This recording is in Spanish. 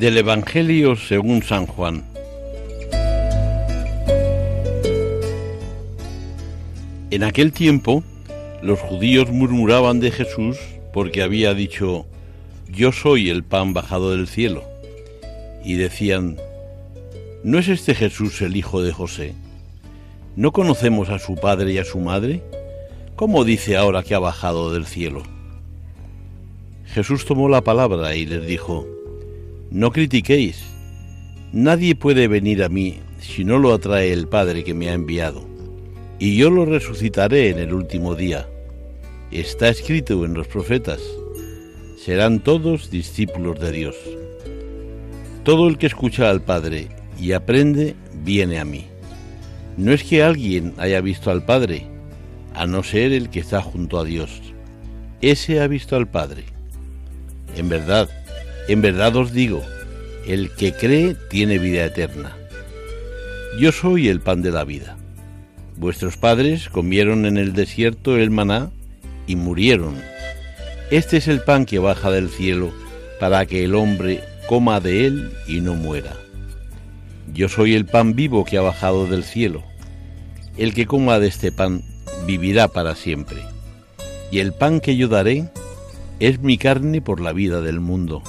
Del Evangelio según San Juan. En aquel tiempo, los judíos murmuraban de Jesús porque había dicho, Yo soy el pan bajado del cielo. Y decían, ¿no es este Jesús el hijo de José? ¿No conocemos a su padre y a su madre? ¿Cómo dice ahora que ha bajado del cielo? Jesús tomó la palabra y les dijo, no critiquéis. Nadie puede venir a mí si no lo atrae el Padre que me ha enviado, y yo lo resucitaré en el último día. Está escrito en los profetas, serán todos discípulos de Dios. Todo el que escucha al Padre y aprende, viene a mí. No es que alguien haya visto al Padre, a no ser el que está junto a Dios. Ese ha visto al Padre. En verdad, en verdad os digo, el que cree tiene vida eterna. Yo soy el pan de la vida. Vuestros padres comieron en el desierto el maná y murieron. Este es el pan que baja del cielo para que el hombre coma de él y no muera. Yo soy el pan vivo que ha bajado del cielo. El que coma de este pan vivirá para siempre. Y el pan que yo daré es mi carne por la vida del mundo.